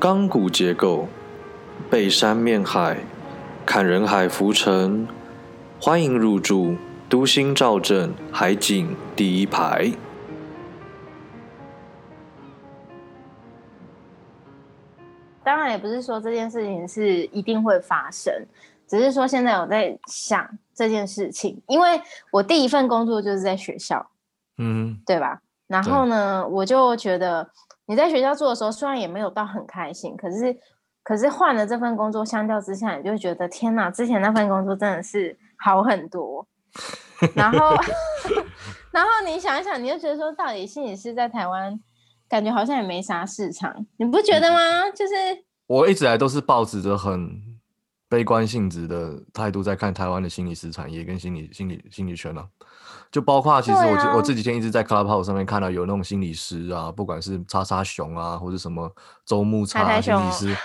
钢骨结构，背山面海，看人海浮沉。欢迎入住都心兆镇海景第一排。当然，也不是说这件事情是一定会发生，只是说现在我在想这件事情，因为我第一份工作就是在学校，嗯，对吧？然后呢，我就觉得你在学校做的时候，虽然也没有到很开心，可是可是换了这份工作，相较之下，你就会觉得天哪，之前那份工作真的是好很多。然后，然后你想一想，你就觉得说，到底心理师在台湾？感觉好像也没啥市场，你不觉得吗？就是我一直来都是抱着很悲观性质的态度在看台湾的心理师产业跟心理心理心理圈了，就包括其实我我这几天一直在 Clubhouse 上面看到有那种心理师啊，不管是叉叉熊啊，或者什么周木叉心理师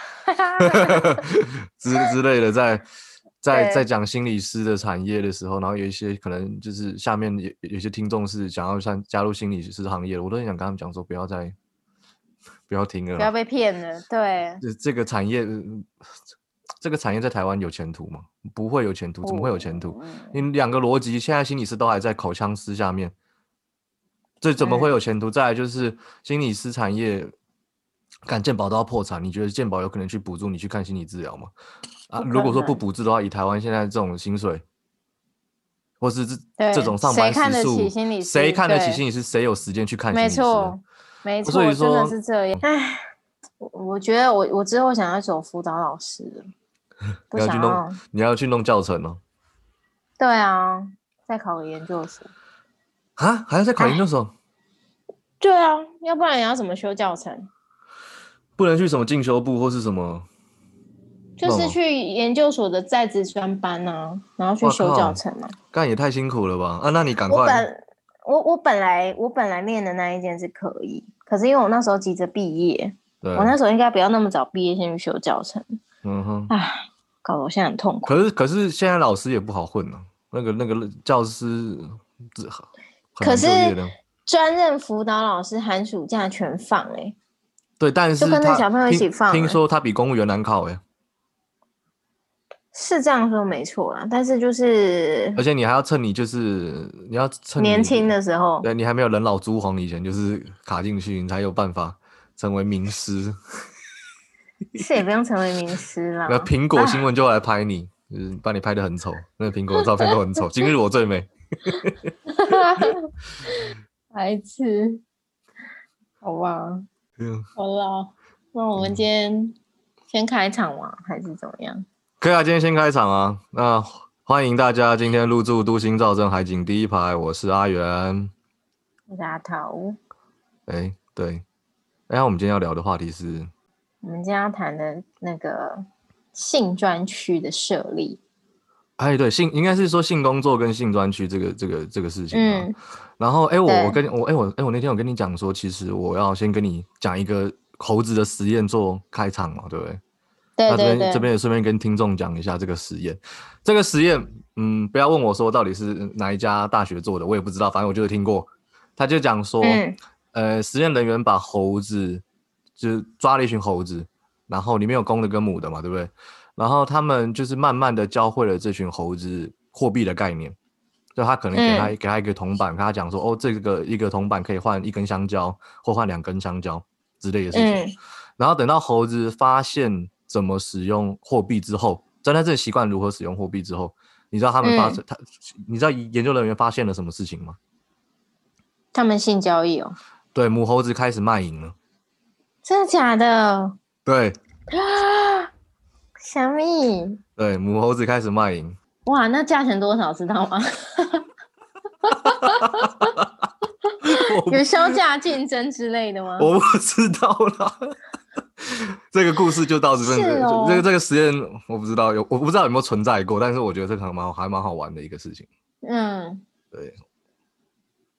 之 之类的，在 在在讲心理师的产业的时候，然后有一些可能就是下面有有些听众是想要像加入心理师行业的，我都很想跟他们讲说，不要再 不要听了，不要被骗了。对，这这个产业，这个产业在台湾有前途吗？不会有前途，怎么会有前途？你两个逻辑，现在心理师都还在口腔师下面，这怎么会有前途？再来就是心理师产业，看健保都要破产，你觉得健保有可能去补助你去看心理治疗吗？啊，如果说不补助的话，以台湾现在这种薪水，或是这这种上班时数，谁看得起心理师？谁有时间去看心理师？没错，没错，真的是这样。唉，我我觉得我我之后想要走辅导老师你要去弄，你要去弄教程哦。对啊，再考个研究所。啊，还要再考研究所？对啊，要不然你要怎么修教程？不能去什么进修部或是什么？就是去研究所的在职专班啊，然后去修教程嘛。干也太辛苦了吧？啊，那你赶快。我本我我本来我本来念的那一件是可以，可是因为我那时候急着毕业，我那时候应该不要那么早毕业，先去修教程。嗯哼。唉，搞得我现在很痛苦。可是可是现在老师也不好混了，那个那个教师，可是专任辅导老师寒暑假全放哎。对，但是就跟着小朋友一起放。听说他比公务员难考哎。是这样说没错啦，但是就是，而且你还要趁你就是你要趁年轻的时候，对你还没有人老珠黄以前，就是卡进去，你才有办法成为名师。是也不用成为名师啦，那苹果新闻就来拍你，就是把你拍的很丑，那个苹果的照片都很丑。今日我最美，白痴，好吧，嗯，好了，那我们今天先开场嘛，还是怎么样？可以啊，今天先开场啊。那欢迎大家今天入住都心造镇海景第一排，我是阿元，我是阿桃。哎，对，哎，我们今天要聊的话题是，我们今天要谈的那个性专区的设立。哎，对，性应该是说性工作跟性专区这个这个这个事情。嗯。然后，哎，我我跟我哎我哎我那天我跟你讲说，其实我要先跟你讲一个猴子的实验做开场嘛，对不对？那这边这边也顺便跟听众讲一下这个实验。这个实验，嗯，不要问我说到底是哪一家大学做的，我也不知道，反正我就是听过。他就讲说，呃，实验人员把猴子就是抓了一群猴子，然后里面有公的跟母的嘛，对不对？然后他们就是慢慢的教会了这群猴子货币的概念，就他可能给他给他一个铜板，跟他讲说，哦，这个一个铜板可以换一根香蕉，或换两根香蕉之类的事情。然后等到猴子发现。怎么使用货币之后，在他这习惯如何使用货币之后，你知道他们发生他，你知道研究人员发现了什么事情吗？他们性交易哦。对，母猴子开始卖淫了。真的假的？对。啊！小米。对，母猴子开始卖淫。哇，那价钱多少知道吗？有销价竞争之类的吗？我不知道啦。这个故事就到这边。这个这个实验我不知道有，我不知道有没有存在过，但是我觉得这可能蛮还蛮好玩的一个事情。嗯，对，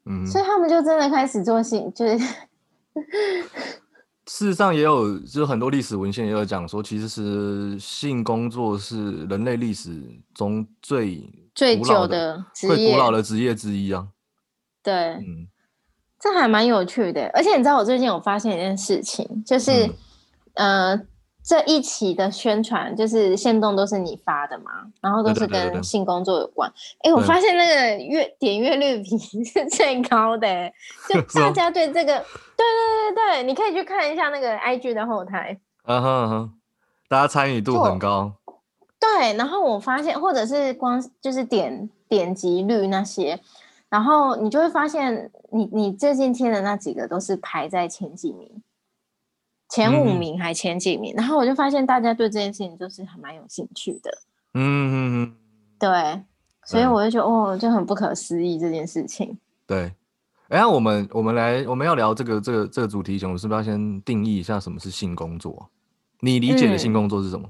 嗯，所以他们就真的开始做性，就是事实上也有，就是很多历史文献也有讲说，其实是性工作是人类历史中最最久的、最古老的职业之一啊。对，嗯，这还蛮有趣的。而且你知道，我最近有发现一件事情，就是。呃。这一期的宣传就是线动都是你发的嘛，然后都是跟性工作有关。哎，我发现那个月点阅率比 是最高的，就 大家对这个，对对对对，你可以去看一下那个 IG 的后台。嗯哼哼，大家参与度很高。对，然后我发现，或者是光就是点点击率那些，然后你就会发现，你你最近贴的那几个都是排在前几名。前五名还前几名，然后我就发现大家对这件事情就是还蛮有兴趣的。嗯嗯嗯，对，所以我就觉得哦，就很不可思议这件事情。对，哎，我们我们来我们要聊这个这个这个主题前，我是不是要先定义一下什么是性工作？你理解的性工作是什么？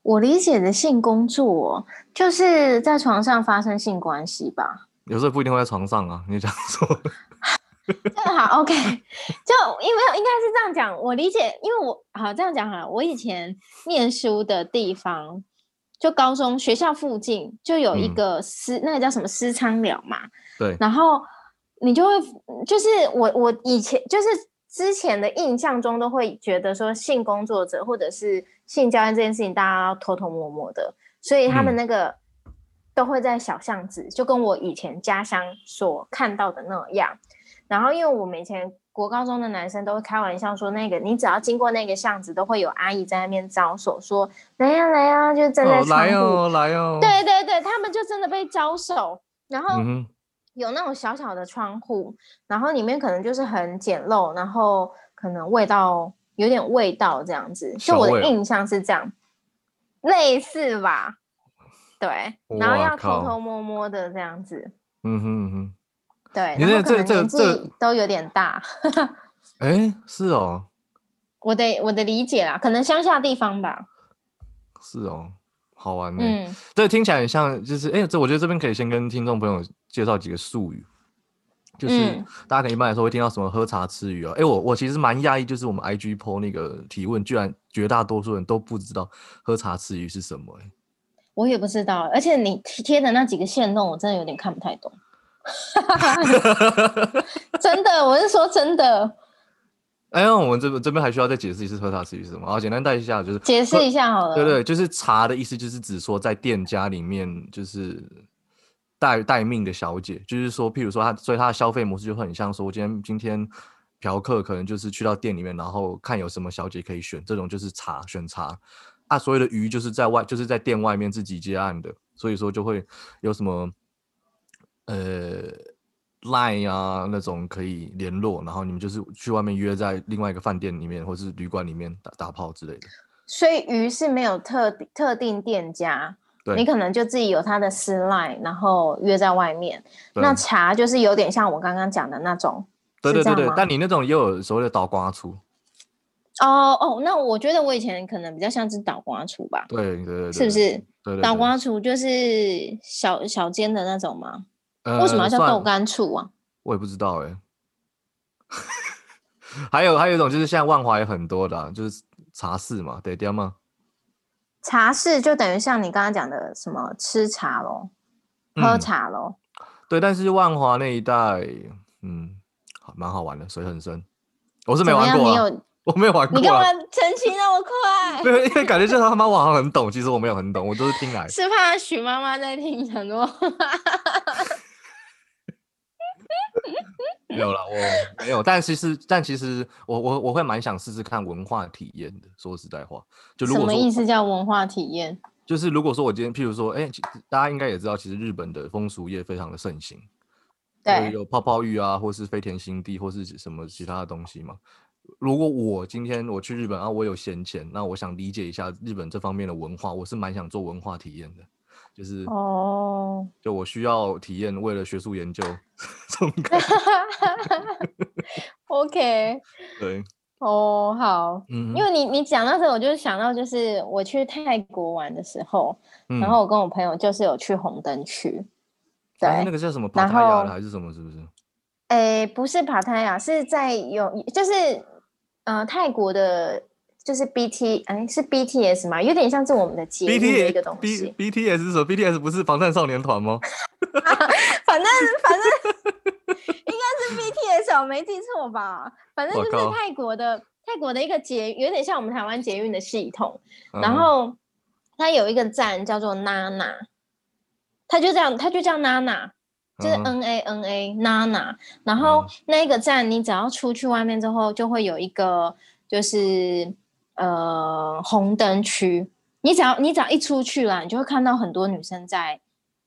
我理解的性工作就是在床上发生性关系吧。有时候不一定会在床上啊，你这样说。这好，OK，就因为应该是这样讲，我理解，因为我好这样讲哈，我以前念书的地方，就高中学校附近就有一个私，那个叫什么私仓寮嘛，对，然后你就会，就是我我以前就是之前的印象中都会觉得说性工作者或者是性交易这件事情，大家要偷偷摸摸的，所以他们那个都会在小巷子，就跟我以前家乡所看到的那样。然后，因为我们以前国高中的男生都会开玩笑说，那个你只要经过那个巷子，都会有阿姨在那边招手，说来呀来呀，就站在窗户，来哦来哦。对对对，他们就真的被招手。然后有那种小小的窗户，然后里面可能就是很简陋，然后可能味道有点味道这样子。就我的印象是这样，类似吧？对，然后要偷偷摸摸的这样子。嗯哼哼。对，你这这这这都有点大。哎，是哦。我的我的理解啦，可能乡下地方吧。是哦，好玩呢。嗯，对，听起来很像，就是哎，这我觉得这边可以先跟听众朋友介绍几个术语，就是大家可能一般来说会听到什么喝茶吃鱼啊。哎，我我其实蛮讶异，就是我们 IG PO 那个提问，居然绝大多数人都不知道喝茶吃鱼是什么。哎，我也不知道，而且你贴的那几个线弄，我真的有点看不太懂。真的，我是说真的。哎呀，我们这边这边还需要再解释一次喝茶是什么？好，简单带一下，就是解释一下好了。对对，就是茶的意思，就是指说在店家里面，就是待待命的小姐，就是说，譬如说他，所以他的消费模式就很像说，我今天今天嫖客可能就是去到店里面，然后看有什么小姐可以选，这种就是茶选茶。啊，所有的鱼就是在外，就是在店外面自己接案的，所以说就会有什么。呃，line 啊那种可以联络，然后你们就是去外面约在另外一个饭店里面或是旅馆里面打打炮之类的。所以鱼是没有特特定店家，你可能就自己有他的私 line，然后约在外面。那茶就是有点像我刚刚讲的那种，对对对对。但你那种又有所谓的倒瓜厨。哦哦，那我觉得我以前可能比较像是倒瓜厨吧。对对对，是不是？对倒瓜厨就是小小间的那种吗？为什么要叫豆干醋啊？我也不知道哎。还有还有一种就是现在万华有很多的，就是茶室嘛，对对吗？茶室就等于像你刚刚讲的什么吃茶咯，喝茶咯。对，但是万华那一带，嗯，蛮好玩的，水很深。我是没玩过，我没有玩过。你干嘛澄清那么快？对，因为感觉就是他妈网上很懂，其实我没有很懂，我都是听来。是怕许妈妈在听很多。没有了，我没有。但其实，但其实，我我我会蛮想试试看文化体验的。说实在话，就如果什么意思叫文化体验？就是如果说我今天，譬如说，哎，大家应该也知道，其实日本的风俗业非常的盛行，对，有泡泡浴啊，或是飞田新地，或是什么其他的东西嘛。如果我今天我去日本啊，我有闲钱，那我想理解一下日本这方面的文化，我是蛮想做文化体验的。就是哦，就我需要体验，为了学术研究 这种感觉。OK，对，哦，好，嗯，因为你你讲到这，我就想到就是我去泰国玩的时候，然后我跟我朋友就是有去红灯区，对，那个叫什么帕塔亚还是什么，是不是？哎，不是帕塔亚，是在有就是呃泰国的。就是 B T 哎，是 B T S 吗？有点像是我们的节目的一个东西。B B T S 是什么？B T S 不是防弹少年团吗？反正反正应该是 B T S，我没记错吧？反正就是泰国的泰国的一个捷，有点像我们台湾捷运的系统，然后它有一个站叫做娜娜，它就这样，它就叫娜娜，就是 N A N A Nana，，然后那个站你只要出去外面之后，就会有一个就是呃红灯区，你只要你只要一出去了，你就会看到很多女生在，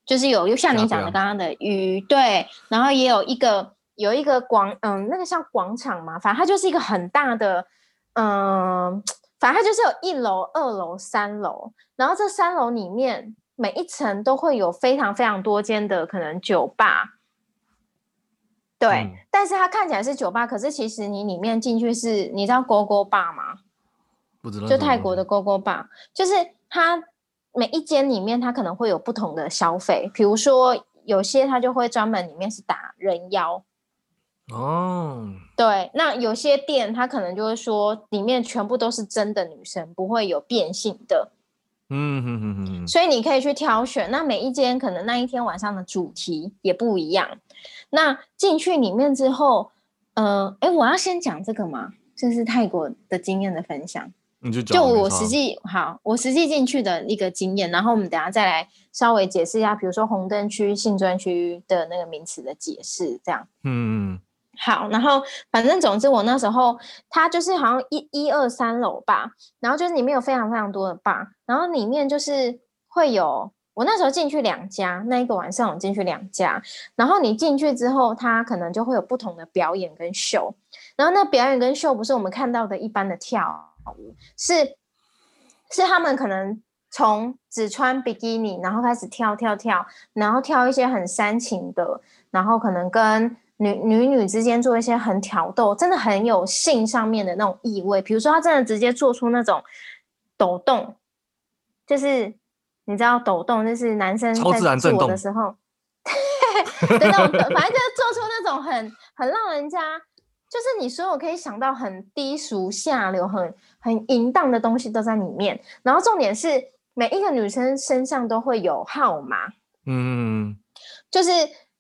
就是有又像你讲的刚刚的鱼对，然后也有一个。有一个广，嗯，那个像广场嘛，反正它就是一个很大的，嗯，反正它就是有一楼、二楼、三楼，然后这三楼里面每一层都会有非常非常多间的可能酒吧，对，但是它看起来是酒吧，可是其实你里面进去是，你知道勾勾吧吗？不知道，就泰国的勾勾吧，就是它每一间里面它可能会有不同的消费，比如说有些它就会专门里面是打人妖。哦，对，那有些店它可能就会说，里面全部都是真的女生，不会有变性的。嗯哼哼哼，所以你可以去挑选。那每一间可能那一天晚上的主题也不一样。那进去里面之后，呃，哎，我要先讲这个吗？这是泰国的经验的分享。你就就我实际好，我实际进去的一个经验，然后我们等下再来稍微解释一下，比如说红灯区、性专区的那个名词的解释，这样。嗯。好，然后反正总之我那时候它就是好像一一二三楼吧，然后就是里面有非常非常多的吧，然后里面就是会有我那时候进去两家，那一个晚上我进去两家，然后你进去之后，它可能就会有不同的表演跟秀，然后那表演跟秀不是我们看到的一般的跳舞，是是他们可能从只穿比基尼，然后开始跳跳跳，然后跳一些很煽情的，然后可能跟。女女女之间做一些很挑逗，真的很有性上面的那种意味。比如说，他真的直接做出那种抖动，就是你知道抖动，就是男生在做的时候，对那种，反正就是做出那种很很让人家，就是你所有可以想到很低俗下流、很很淫荡的东西都在里面。然后重点是每一个女生身上都会有号码，嗯，就是。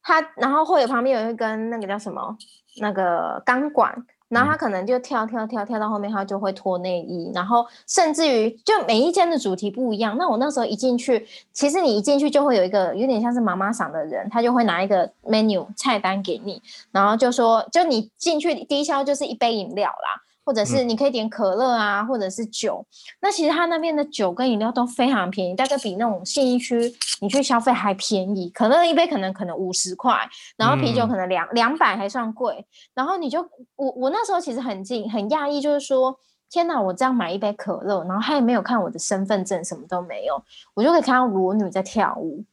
她然后会有旁边有一根那个叫什么那个钢管，然后他可能就跳跳跳跳到后面，他就会脱内衣，然后甚至于就每一间的主题不一样。那我那时候一进去，其实你一进去就会有一个有点像是妈妈嗓的人，他就会拿一个 menu 菜单给你，然后就说就你进去第一消就是一杯饮料啦。或者是你可以点可乐啊，或者是酒。那其实他那边的酒跟饮料都非常便宜，大概比那种信义区你去消费还便宜。可乐一杯可能可能五十块，然后啤酒可能两两百还算贵。然后你就我我那时候其实很近很讶异，就是说天哪，我这样买一杯可乐，然后他也没有看我的身份证，什么都没有，我就可以看到裸女在跳舞。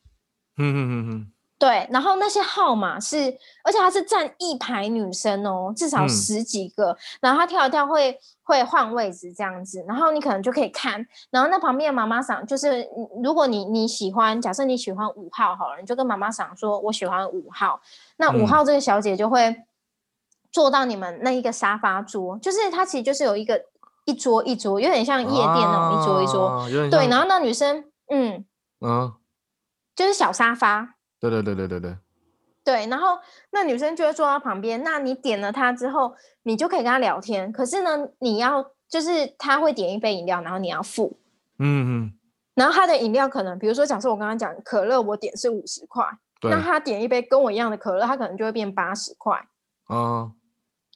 嗯嗯嗯嗯。对，然后那些号码是，而且他是站一排女生哦，至少十几个，然后他跳一跳会会换位置这样子，然后你可能就可以看，然后那旁边的妈妈桑就是，如果你你喜欢，假设你喜欢五号好了，你就跟妈妈桑说，我喜欢五号，那五号这个小姐就会坐到你们那一个沙发桌，就是它其实就是有一个一桌一桌，有点像夜店那种一桌一桌，对，然后那女生，嗯嗯，就是小沙发。对对对对对对，对，然后那女生就会坐到旁边，那你点了她之后，你就可以跟她聊天。可是呢，你要就是她会点一杯饮料，然后你要付，嗯嗯，然后她的饮料可能，比如说假设我刚刚讲可乐，我点是五十块，那她点一杯跟我一样的可乐，她可能就会变八十块，哦，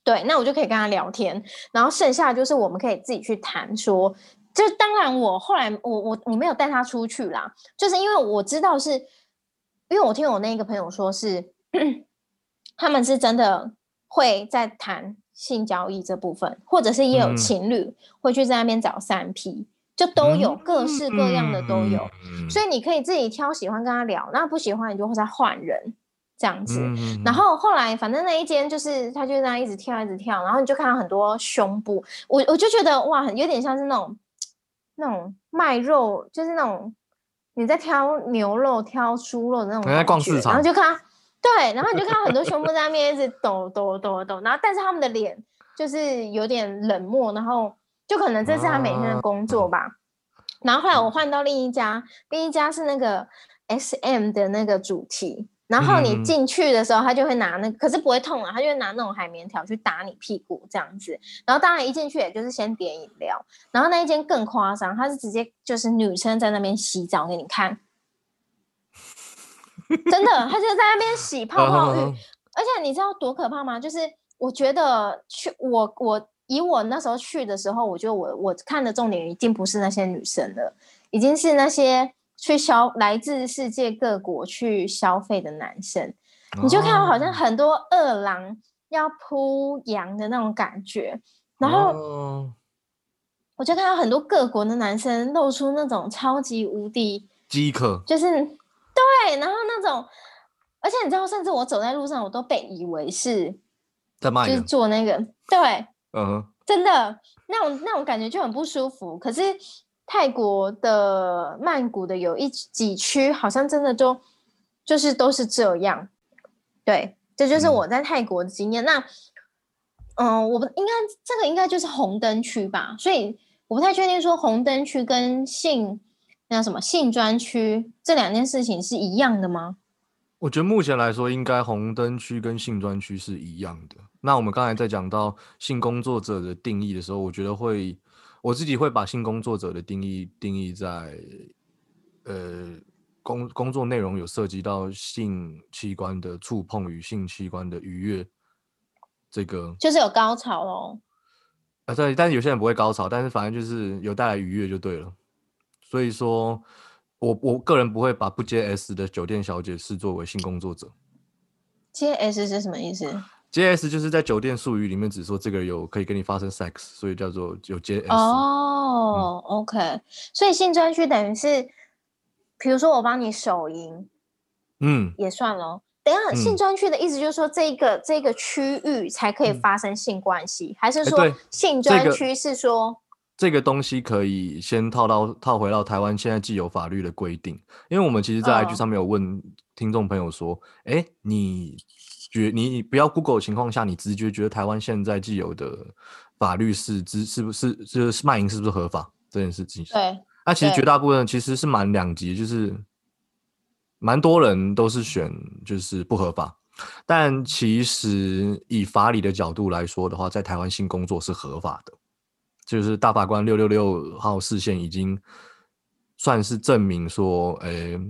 对，那我就可以跟她聊天，然后剩下就是我们可以自己去谈说，就当然我后来我我我没有带他出去啦，就是因为我知道是。因为我听我那个朋友说，是 他们是真的会在谈性交易这部分，或者是也有情侣会去在那边找三 P，就都有各式各样的都有，所以你可以自己挑喜欢跟他聊，那不喜欢你就会再换人这样子。然后后来反正那一间就是他就在那一直跳一直跳，然后你就看到很多胸部，我我就觉得哇，有点像是那种那种卖肉，就是那种。你在挑牛肉、挑猪肉那种然后就看，对，然后你就看到很多胸部在那边一直抖抖抖抖，然后但是他们的脸就是有点冷漠，然后就可能这是他每天的工作吧。然后后来我换到另一家，另一家是那个 S M 的那个主题，然后你进去的时候，他就会拿那，可是不会痛啊，他就会拿那种海绵条去打你屁股这样子。然后当然一进去也就是先点饮料，然后那一间更夸张，他是直接就是女生在那边洗澡给你看，真的，他就在那边洗泡泡浴，而且你知道多可怕吗？就是我觉得去我我以我那时候去的时候，我觉得我我看的重点已经不是那些女生了，已经是那些。去消来自世界各国去消费的男生，你就看到好像很多饿狼要扑羊的那种感觉，然后我就看到很多各国的男生露出那种超级无敌饥渴，就是对，然后那种，而且你知道，甚至我走在路上，我都被以为是在卖，就是做那个，对，嗯，真的那种那种感觉就很不舒服，可是。泰国的曼谷的有一几区，好像真的就就是都是这样。对，这就是我在泰国的经验。那，嗯，我不应该这个应该就是红灯区吧？所以我不太确定说红灯区跟性那什么性专区这两件事情是一样的吗？我觉得目前来说，应该红灯区跟性专区是一样的。那我们刚才在讲到性工作者的定义的时候，我觉得会。我自己会把性工作者的定义定义在，呃，工工作内容有涉及到性器官的触碰与性器官的愉悦，这个就是有高潮哦。啊，对，但是有些人不会高潮，但是反正就是有带来愉悦就对了。所以说，我我个人不会把不接 S 的酒店小姐视作为性工作者。接 S 是什么意思？J.S. 就是在酒店术语里面只说这个有可以跟你发生 sex，所以叫做有 J.S. 哦，OK，所以性专区等于是，比如说我帮你手淫，嗯，也算咯。等下，性专区的意思就是说这个这个区域才可以发生性关系，还是说性专区是说这个东西可以先套到套回到台湾现在既有法律的规定？因为我们其实，在 IG 上面有问听众朋友说，哎，你。觉你不要 Google 的情况下，你直觉觉得台湾现在既有的法律是知是不是就是卖淫是不是合法这件事情？对，那其实绝大部分其实是蛮两极，就是蛮多人都是选就是不合法，但其实以法理的角度来说的话，在台湾性工作是合法的，就是大法官六六六号视线已经算是证明说，诶，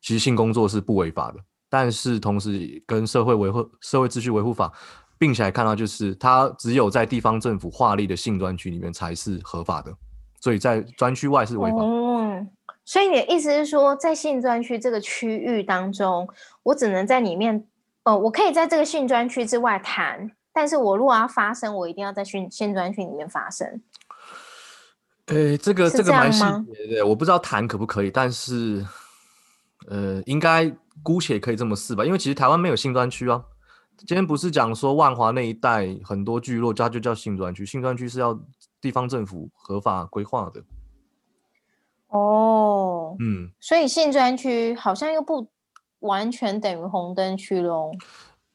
其实性工作是不违法的。但是同时跟社会维护、社会秩序维护法并起来看到，就是它只有在地方政府划立的性专区里面才是合法的，所以在专区外是违法。嗯，所以你的意思是说，在性专区这个区域当中，我只能在里面，呃，我可以在这个性专区之外谈，但是我如果要发生，我一定要在性性专区里面发生。呃，这个这个蛮细节的，我不知道谈可不可以，但是呃，应该。姑且可以这么试吧，因为其实台湾没有性专区啊。今天不是讲说万华那一带很多聚落，它就叫性专区。性专区是要地方政府合法规划的。哦，嗯，所以性专区好像又不完全等于红灯区喽。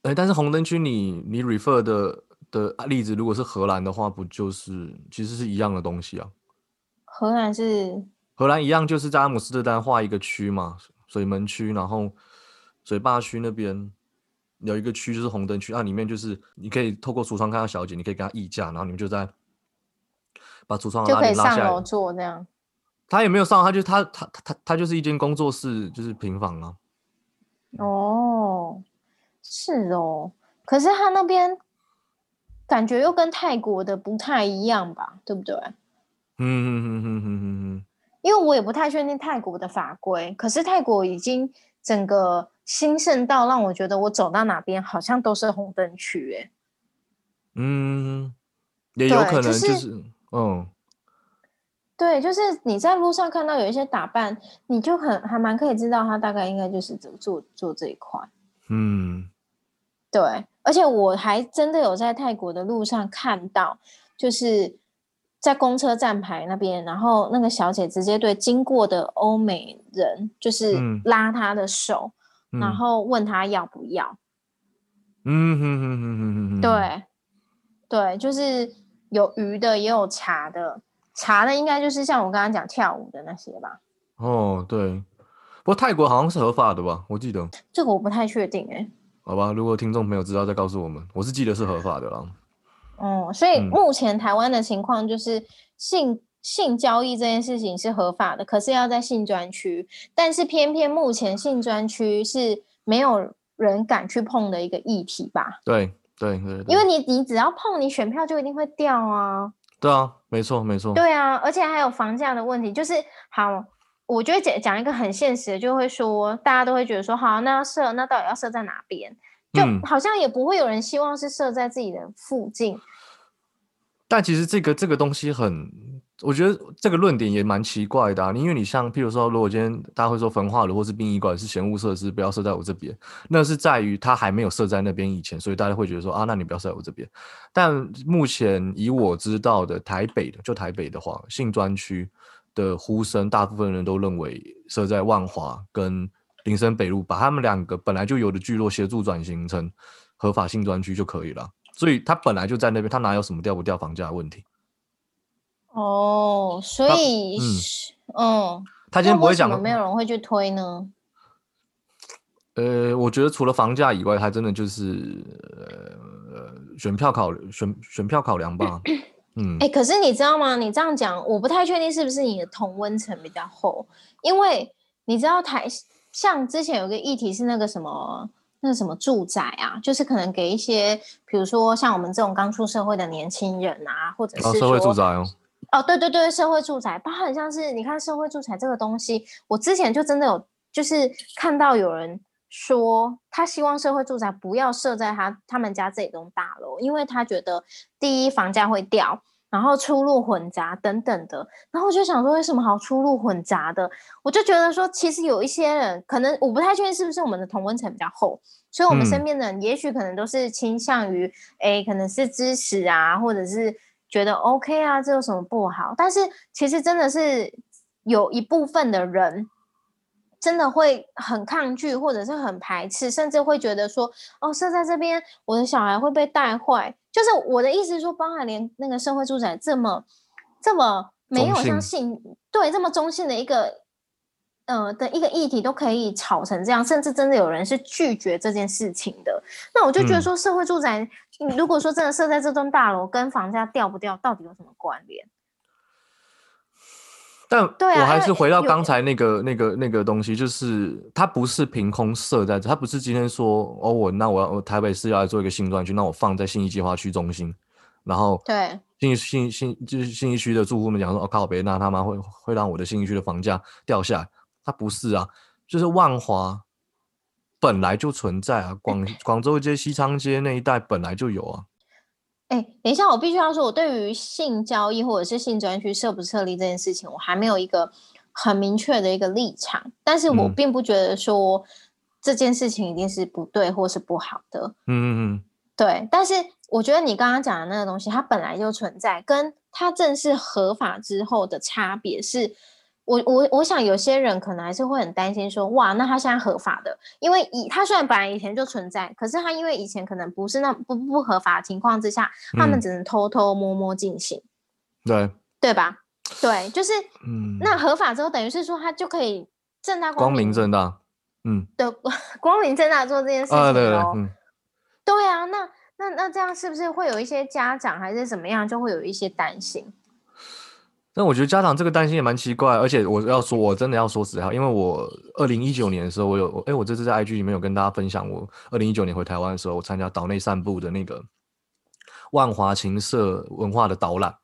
哎，但是红灯区你你 refer 的的例子，如果是荷兰的话，不就是其实是一样的东西啊？荷兰是荷兰一样，就是在阿姆斯特丹划一个区嘛，水门区，然后。水坝区那边有一个区，就是红灯区，那里面就是你可以透过橱窗看到小姐，你可以跟她议价，然后你们就在把橱窗就可以上楼坐这样。他也没有上，他就他他他他就是一间工作室，就是平房啊。哦，是哦，可是他那边感觉又跟泰国的不太一样吧，对不对？嗯嗯嗯嗯嗯嗯。因为我也不太确定泰国的法规，可是泰国已经整个。兴盛到让我觉得我走到哪边好像都是红灯区，哎，嗯，也有可能就是，嗯，对，就是你在路上看到有一些打扮，你就很还蛮可以知道他大概应该就是做做做这一块，嗯，对，而且我还真的有在泰国的路上看到，就是在公车站牌那边，然后那个小姐直接对经过的欧美人就是拉他的手。然后问他要不要，嗯哼哼哼哼哼，对，对，就是有鱼的也有茶的，茶的应该就是像我刚刚讲跳舞的那些吧。哦，对，不过泰国好像是合法的吧？我记得这个我不太确定哎。好吧，如果听众朋友知道再告诉我们。我是记得是合法的啦。哦，所以目前台湾的情况就是性性交易这件事情是合法的，可是要在性专区，但是偏偏目前性专区是没有人敢去碰的一个议题吧？对对对，因为你你只要碰，你选票就一定会掉啊。对啊，没错没错。对啊，而且还有房价的问题，就是好。我觉得讲讲一个很现实的，就会说大家都会觉得说，好，那要设，那到底要设在哪边？就好像也不会有人希望是设在自己的附近。但其实这个这个东西很，我觉得这个论点也蛮奇怪的啊，因为你像譬如说，如果今天大家会说焚化炉或是殡仪馆是闲物设施，不要设在我这边，那是在于它还没有设在那边以前，所以大家会觉得说啊，那你不要设在我这边。但目前以我知道的台北的，就台北的话，性专区。的呼声，大部分人都认为设在万华跟林森北路，把他们两个本来就有的聚落协助转型成合法性专区就可以了。所以他本来就在那边，他哪有什么调不调房价的问题？哦，所以，嗯，他今天不会讲，没有人会去推呢？呃，我觉得除了房价以外，他真的就是呃选票考选选票考量吧。嗯，哎，可是你知道吗？你这样讲，我不太确定是不是你的同温层比较厚，因为你知道台像之前有个议题是那个什么，那个什么住宅啊，就是可能给一些，比如说像我们这种刚出社会的年轻人啊，或者是社会住宅哦，哦，对对对，社会住宅，包括很像是你看社会住宅这个东西，我之前就真的有就是看到有人。说他希望社会住宅不要设在他他们家这栋大楼，因为他觉得第一房价会掉，然后出入混杂等等的。然后我就想说，为什么好出入混杂的？我就觉得说，其实有一些人可能我不太确定是不是我们的同温层比较厚，所以我们身边的人也许可能都是倾向于，哎，可能是支持啊，或者是觉得 OK 啊，这有什么不好？但是其实真的是有一部分的人。真的会很抗拒，或者是很排斥，甚至会觉得说：“哦，设在这边，我的小孩会被带坏。”就是我的意思说，包含连那个社会住宅这么这么没有相信，对这么中性的一个呃的一个议题都可以吵成这样，甚至真的有人是拒绝这件事情的。那我就觉得说，社会住宅如果说真的设在这栋大楼，跟房价掉不掉，到底有什么关联？但我还是回到刚才那个、那个、那个东西，就是它不是凭空设在这，它不是今天说哦，我那我要我台北市要来做一个新专区，那我放在信义计划区中心，然后对信信信就是信义区的住户们讲说，哦靠北，那他妈会会让我的信义区的房价掉下来？它不是啊，就是万华本来就存在啊，广广州街、西昌街那一带本来就有啊。哎，等一下，我必须要说，我对于性交易或者是性专区设不设立这件事情，我还没有一个很明确的一个立场。但是我并不觉得说这件事情一定是不对或是不好的。嗯嗯嗯，对。但是我觉得你刚刚讲的那个东西，它本来就存在，跟它正式合法之后的差别是。我我我想有些人可能还是会很担心，说哇，那他现在合法的，因为以他虽然本来以前就存在，可是他因为以前可能不是那不不合法情况之下，他们只能偷偷摸摸进行，对。对吧？对，就是嗯，那合法之后，等于是说他就可以正大光明正大，嗯，的 光明正大做这件事情哦，对啊，那那那这样是不是会有一些家长还是怎么样，就会有一些担心？那我觉得家长这个担心也蛮奇怪，而且我要说，我真的要说实话，因为我二零一九年的时候，我有，哎，我这次在 IG 里面有跟大家分享，我二零一九年回台湾的时候，我参加岛内散步的那个万华情社文化的导览。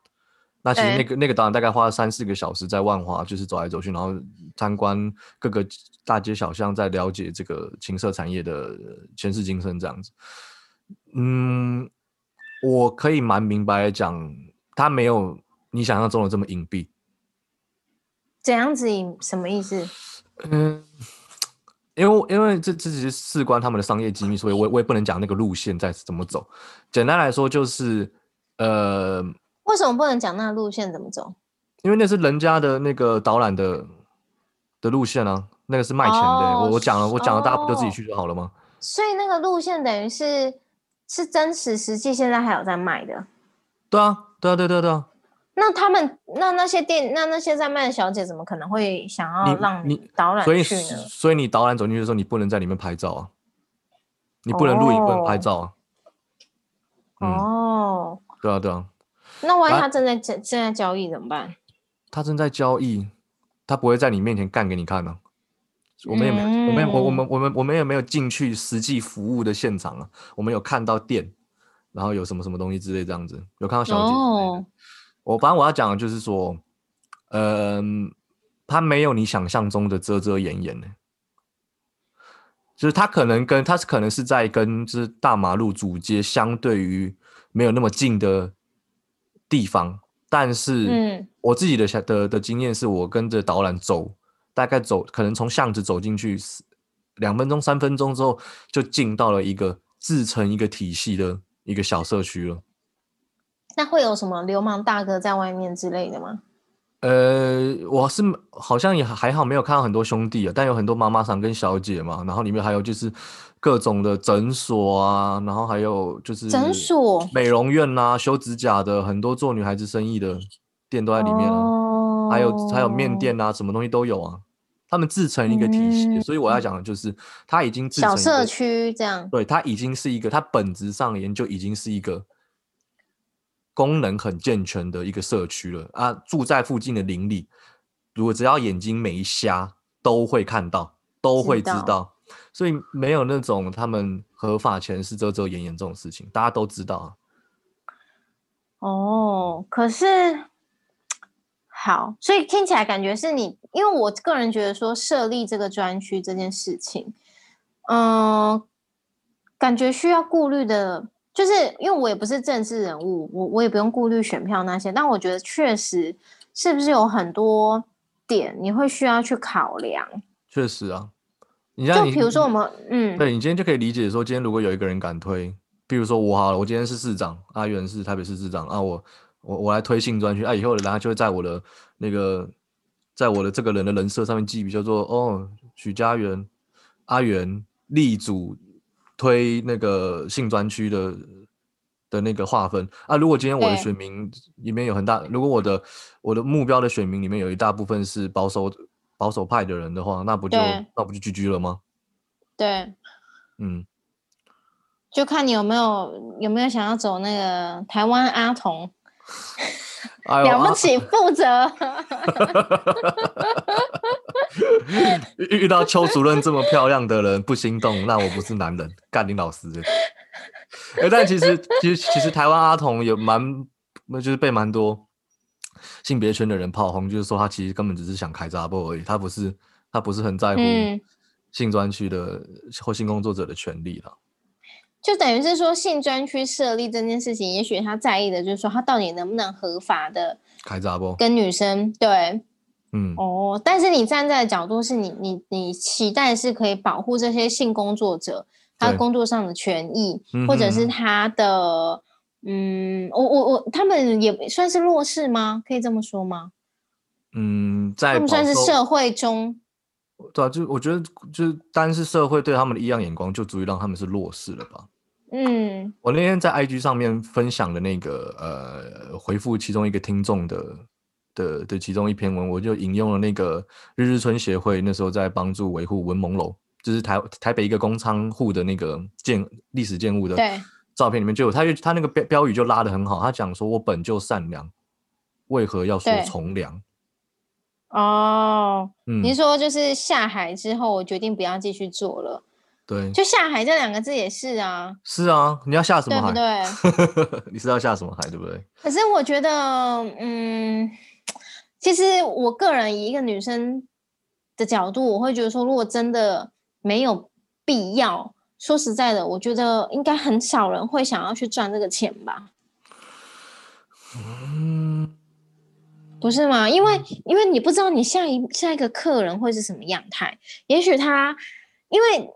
那其实那个那个导览大概花了三四个小时，在万华就是走来走去，然后参观各个大街小巷，在了解这个情色产业的前世今生这样子。嗯，我可以蛮明白的讲，他没有。你想象中的这么隐蔽？怎样子隐？什么意思？嗯，因为因为这这只是事关他们的商业机密，所以我我也不能讲那个路线在怎么走。简单来说就是，呃，为什么不能讲那个路线怎么走？因为那是人家的那个导览的的路线啊，那个是卖钱的。我我讲了，我讲了，大家不就自己去就好了吗？所以那个路线等于是是真实实际，现在还有在卖的。对啊，对啊，对对对啊。那他们那那些店那那些在卖的小姐怎么可能会想要让你导览所以去呢？所以你导览走进去的时候，你不能在里面拍照啊，你不能录影，不能拍照啊。嗯，哦，对啊，对啊，那万一他正在正正在交易怎么办？他正在交易，他不会在你面前干给你看呢、我们也没有，我们我我们我们我们也没有进去实际服务的现场啊，我们有看到店，然后有什么什么东西之类这样子，有看到小姐我反正我要讲的就是说，嗯、他没有你想象中的遮遮掩掩的，就是他可能跟他是可能是在跟就是大马路主街相对于没有那么近的地方，但是嗯我自己的想的的经验是我跟着导览走，大概走可能从巷子走进去两分钟三分钟之后，就进到了一个自成一个体系的一个小社区了。那会有什么流氓大哥在外面之类的吗？呃，我是好像也还好，没有看到很多兄弟啊，但有很多妈妈桑跟小姐嘛，然后里面还有就是各种的诊所啊，然后还有就是诊所美容院呐、修指甲的，很多做女孩子生意的店都在里面啊，哦还有还有面店啊，什么东西都有啊，他们自成一个体系，嗯所以我要讲的就是，它已经自成一小社区这样。对，它已经是一个，它本质上研究已经是一个功能很健全的一个社区了啊！住在附近的邻里，如果只要眼睛没瞎，都会看到，都会知知道道，所以没有那种他们合法前是遮遮掩掩这种事情，大家都知道啊。哦，可是好，所以听起来感觉是你，因为我个人觉得说设立这个专区这件事情，嗯、感觉需要顾虑的，就是因为我也不是政治人物，我我也不用顾虑选票那些，但我觉得确实是不是有很多点你会需要去考量，确实啊，你像你就比如说我们，嗯，对你今天就可以理解说，今天如果有一个人敢推，比如说我好了，我今天是市长，阿元是台北市市长啊，我我我来推性专区啊，以后人家就会在我的那个，在我的这个人的人设上面记笔，叫做哦许家元阿元力主推那个性专区的的那个划分啊。如果今天我的选民里面有很大，如果我的我的目标的选民里面有一大部分是保守保守派的人的话，那不就那不就 GG 了吗？对，嗯。就看你有没有有没有想要走那个台湾阿童。了不起，负责。遇遇到邱主任这么漂亮的人不心动，那我不是男人，干你老师。哎、但其实 其实其实台湾阿童有蛮，那就是被蛮多性别圈的人炮轰，就是说他其实根本只是想开闸波而已，他不是他不是很在乎嗯性专区的或性工作者的权利了。就等于是说，性专区设立这件事情，也许他在意的就是说，他到底能不能合法的开闸波，跟女生对嗯，哦。但是你站在的角度是你你你期待是可以保护这些性工作者他对工作上的权益，嗯或者是他的嗯，我我我他们也算是弱势吗？可以这么说吗？嗯，在他们算是社会中对啊，就我觉得就是单是社会对他们的异样眼光，就足以让他们是弱势了吧。嗯我那天在 IG 上面分享的那个呃，回复其中一个听众的的的其中一篇文，我就引用了那个日日春协会那时候在帮助维护文蒙楼，就是台台北一个工仓户的那个建历史建物的对照片里面就有，他就他那个标标语就拉的很好，他讲说我本就善良，为何要说从良？哦，嗯你是，说就是下海之后，我决定不要继续做了。对，就下海这两个字也是啊，是啊，你要下什么对海？不对？你是要下什么海，对不对？可是我觉得，嗯，其实我个人以一个女生的角度，我会觉得说，如果真的没有必要，说实在的，我觉得应该很少人会想要去赚这个钱吧，嗯，不是吗？因为因为你不知道你下一下一个客人会是什么样态，也许他因为。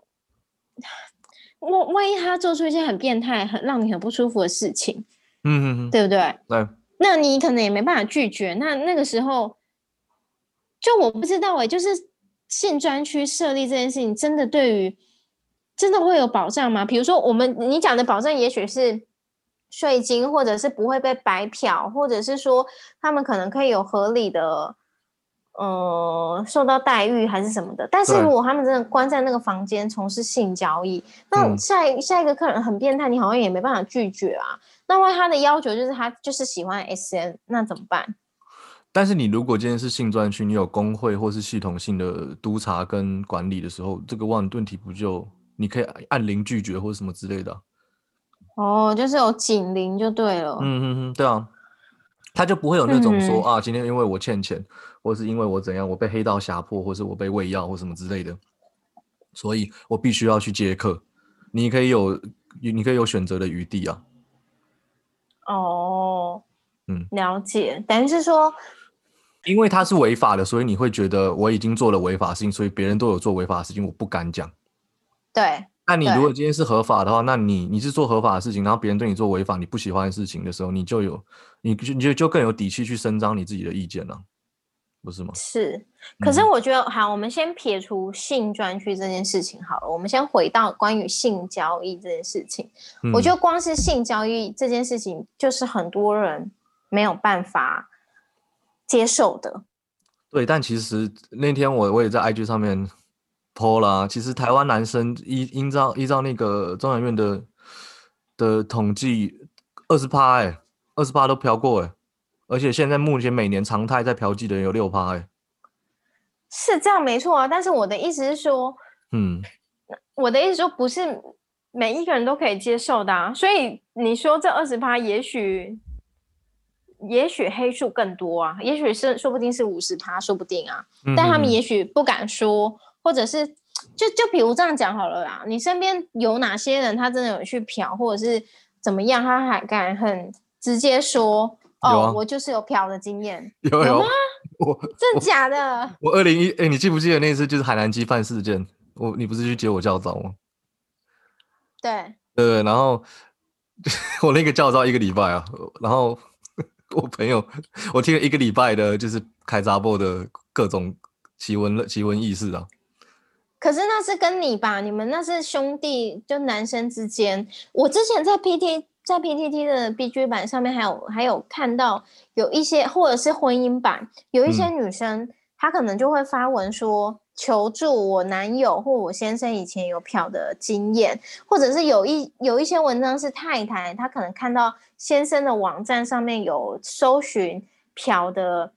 万万一他做出一些很变态、很让你很不舒服的事情，嗯嗯嗯，对不对？对，那你可能也没办法拒绝。那那个时候，就我不知道哎、就是性专区设立这件事情，真的对于真的会有保障吗？比如说，我们你讲的保障，也许是税金，或者是不会被白嫖，或者是说他们可能可以有合理的。呃，受到待遇还是什么的，但是如果他们真的关在那个房间从事性交易，那下一下一个客人很变态，你好像也没办法拒绝啊。那么他的要求就是他就是喜欢 S N，那怎么办？但是你如果今天是性专区，你有工会或是系统性的督查跟管理的时候，这个问问题不就你可以按零拒绝或者什么之类的？哦，就是有警铃就对了。嗯嗯嗯，对啊。他就不会有那种说啊，今天因为我欠钱，或是因为我怎样，我被黑道胁迫，或是我被喂药或什么之类的，所以我必须要去接客。你可以有，你可以有选择的余地啊。哦，嗯，了解。等于是说，因为他是违法的，所以你会觉得我已经做了违法事情，所以别人都有做违法的事情，我不敢讲。对。那你如果今天是合法的话，那你你是做合法的事情，然后别人对你做违法、你不喜欢的事情的时候，你就有，你就你就就更有底气去伸张你自己的意见了，不是吗？是，可是我觉得，好，我们先撇除性专区这件事情好了，我们先回到关于性交易这件事情。我觉得光是性交易这件事情，就是很多人没有办法接受的。对，但其实那天我我也在 IG 上面。破啦！其实台湾男生依依照依照那个中研院的的统计，二十趴哎，二十趴都飘过哎，而且现在目前每年常态在嫖妓的人有六趴哎，是这样没错啊。但是我的意思是说，嗯，我的意思说不是每一个人都可以接受的啊。所以你说这二十趴，也许也许黑数更多啊，也许是说不定是五十趴，说不定啊。但他们也许不敢说。或者是，就就比如这样讲好了啦，你身边有哪些人他真的有去嫖，或者是怎么样，他还敢很直接说，哦，我就是有嫖的经验，有有吗？我真假的？我二零一，哎，你记不记得那次就是海南鸡饭事件？我你不是去接我教招吗？对对，然后我那个教招一个礼拜啊，然后我朋友我听了一个礼拜的，就是开闸播的各种奇闻奇闻异事啊。可是那是跟你吧，你们那是兄弟，就男生之间。我之前在 P T 在 P T T 的 B G 版上面还有还有看到有一些，或者是婚姻版，有一些女生她可能就会发文说求助我男友或我先生以前有嫖的经验，或者是有一有一些文章是太太她可能看到先生的网站上面有搜寻嫖的。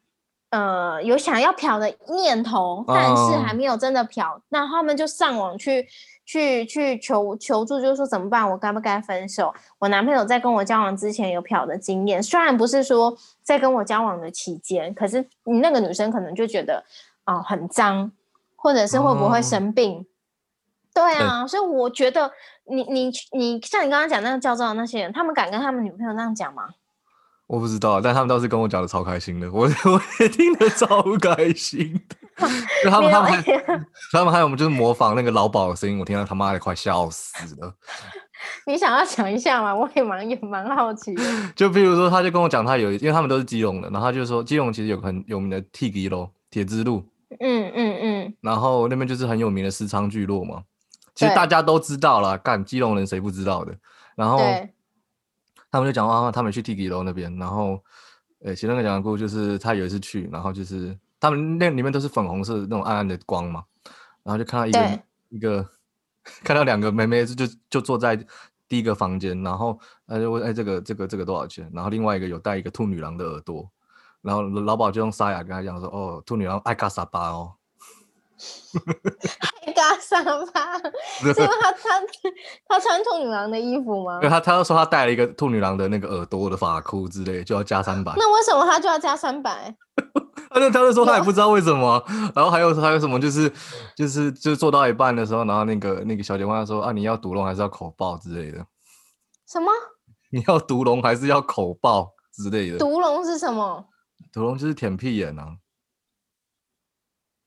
呃，有想要嫖的念头，但是还没有真的嫖，那他们就上网去去去求求助，就是说怎么办？我该不该分手？我男朋友在跟我交往之前有嫖的经验，虽然不是说在跟我交往的期间，可是你那个女生可能就觉得啊很脏，或者是会不会生病？对啊，所以我觉得你你你像你刚刚讲那个教招的那些人，他们敢跟他们女朋友那样讲吗？我不知道，但他们倒是跟我讲的超开心的，我 我也听得超开心。就他们他们还他们还有我们就是模仿那个老鸨的声音，我听到他妈的快笑死了。你想要讲一下吗？我也蛮也蛮好奇的。就比如说，他就跟我讲，他有因为他们都是基隆的，然后他就说基隆其实有个很有名的 T 吉楼铁之路，嗯嗯嗯，然后那边就是很有名的私娼聚落嘛。其实大家都知道了，干基隆人谁不知道的？然后。他们就讲话，他们去 T G 楼那边，然后，呃，其中一个讲故就是他有一次去，然后就是他们那里面都是粉红色那种暗暗的光嘛，然后就看到一个一个 看到两个妹妹就就坐在第一个房间，然后他就问哎这个这个这个多少钱？然后另外一个有带一个兔女郎的耳朵，然后老鸨就用沙哑跟他讲说哦兔女郎爱卡沙巴哦。还嘎沙发？是因为他他他穿兔女郎的衣服吗？对，他他说他戴了一个兔女郎的那个耳朵的发箍之类，就要加三百。那为什么他就要加三百？他就他就说他也不知道为什么。然后还有还有什么就是就是就做到一半的时候，然后那个那个小姐问他说啊，你要毒龙还是要口爆之类的？什么？你要毒龙还是要口爆之类的？毒龙是什么？毒龙就是舔屁眼啊。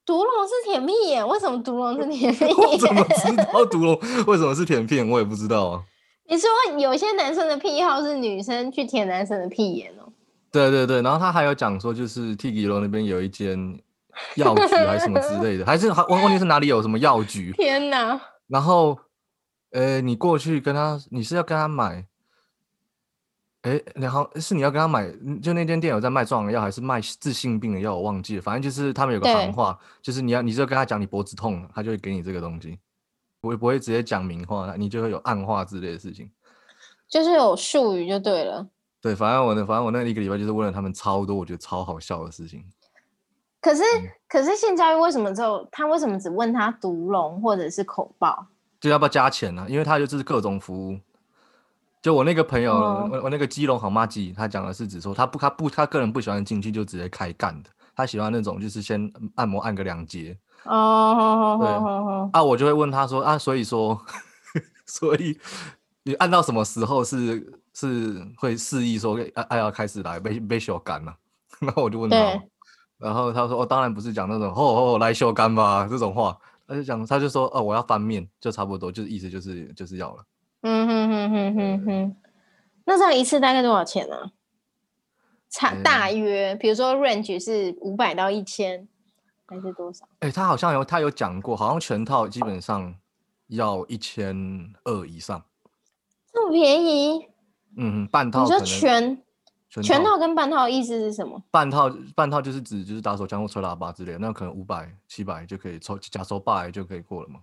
毒龙是舔屁眼，为什么毒龙是舔屁眼？我怎么知道毒龙为什么是舔屁眼？我也不知道啊。你说有些男生的癖好是女生去舔男生的屁眼哦？对对对，然后他还有讲说，就是 t i k i 楼那边有一间药局还是什么之类的，还是还问问题是哪里有什么药局？天哪！然后，呃，你过去跟他，你是要跟他买哎，然后是你要跟他买，就那间店有在卖壮阳药，还是卖治性病的药？我忘记了。反正就是他们有个行话，就是你要，你就跟他讲你脖子痛，他就会给你这个东西，不会不会直接讲明话，你就会有暗话之类的事情。就是有术语就对了。对，反正我的反正我那一个礼拜就是问了他们超多，我觉得超好笑的事情。可是可是性教育为什么只有他为什么只问他毒龙或者是口爆？就要不要加钱呢？因为他就是各种服务。就我那个朋友，我我那个基隆好妈鸡，他讲的是指说他不他不他个人不喜欢进去就直接开干的，他喜欢那种就是先按摩按个两节。哦，对啊，我就会问他说啊，所以说，所以你按到什么时候是是会示意说哎要开始来被被修干了？然后我就问他，然后他说哦，当然不是讲那种哦哦来修干吧这种话，他就讲他就说哦我要翻面就差不多，就是意思就是就是要了。嗯哼哼哼哼哼，那这样一次大概多少钱呢？差大约，比如说 range 是五百到一千，还是多少？哎，他好像有他有讲过，好像全套基本上要一千二以上，这么便宜？嗯，半套。你说全全套跟半套意思是什么？半套半套就是指就是打手枪或吹喇叭之类，那可能五百七百就可以抽假收八百就可以过了吗？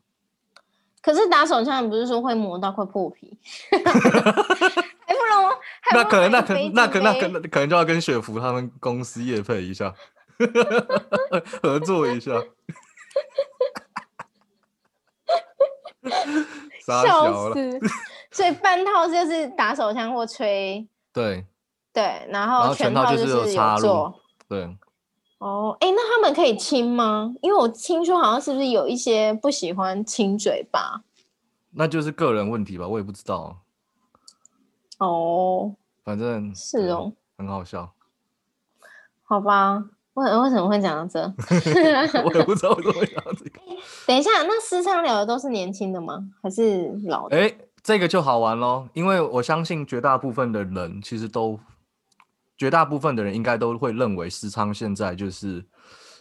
可是打手枪不是说会磨到快破皮，还不能？那可能那可那可那可能可能就要跟雪芙他们公司业配一下，合作一下。笑死！所以半套就是打手枪或吹，对对，然后全套就是有插入，对。哦，哎，那他们可以亲吗？因为我听说好像是不是有一些不喜欢亲嘴巴？那就是个人问题吧，我也不知道。哦，反正是哦，很好笑。好吧，为为什么会讲到这？我也不知道为什么会讲到这个。等一下，那私商聊的都是年轻的吗？还是老的？哎，这个就好玩喽，因为我相信绝大部分的人其实都。绝大部分的人应该都会认为私仓现在就是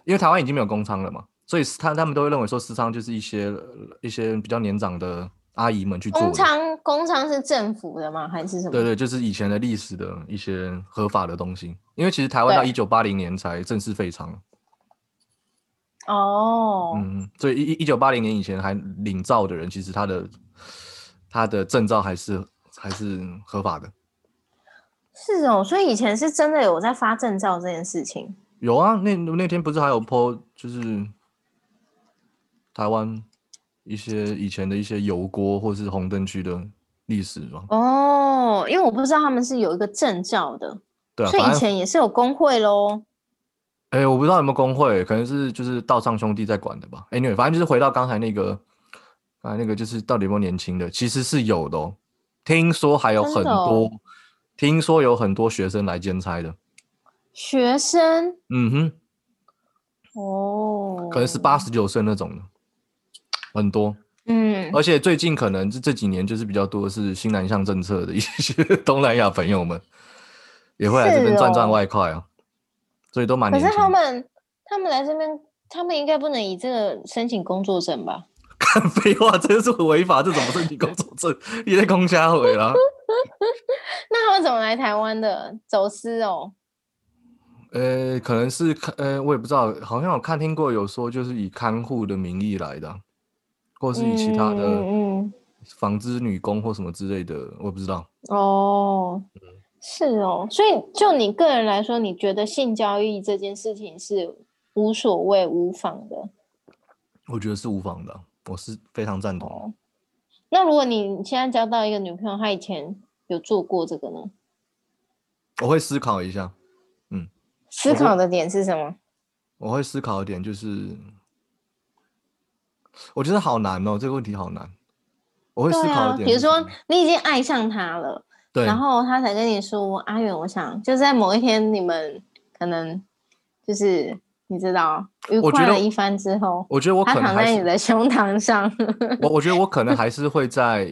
因为台湾已经没有公仓了嘛，所以他他们都会认为说私仓就是一些一些比较年长的阿姨们去做。公仓公仓是政府的吗？还是什么？对对，就是以前的历史的一些合法的东西。因为其实台湾到一九八零年才正式废仓。哦。嗯，所以一一九八零年以前还领照的人，其实他的他的证照还是还是合法的。是哦，所以以前是真的有在发证照这件事情。有啊，那那天不是还有 po 就是台湾一些以前的一些油锅或是红灯区的历史吗？哦，因为我不知道他们是有一个证照的，对啊，所以以前也是有工会喽。哎，我不知道有没有工会，可能是就是道上兄弟在管的吧。Anyway，反正就是回到刚才那个，刚才那个就是到底有没有年轻的，其实是有的哦。听说还有很多。听说有很多学生来兼差的，学生，嗯哼，哦，可能是八十九岁那种的，很多，嗯，而且最近可能这这几年就是比较多的是新南向政策的一些东南亚朋友们，也会来这边赚赚外快啊，所以都蛮。可是他们他们来这边，他们应该不能以这个申请工作证吧？看废话，这是违法，这怎么申请工作证？你在空瞎回了。那他们怎么来台湾的？走私哦？呃，可能是看，呃，我也不知道，好像我看听过有说，就是以看护的名义来的，或是以其他的纺织女工或什么之类的，我不知道。哦，是哦，所以就你个人来说，你觉得性交易这件事情是无所谓、无妨的？我觉得是无妨的，我是非常赞同。那如果你现在交到一个女朋友，她以前有做过这个呢？我会思考一下，嗯。思考的点是什么？我会思考的点就是，我觉得好难哦，这个问题好难。我会思考的点，比如说你已经爱上他了，对，然后他才跟你说：“阿远，我想就在某一天，你们可能就是。”你知道，愉快了一番之后，我觉得我可能躺在你的胸膛上。我我觉得我可能还是会在，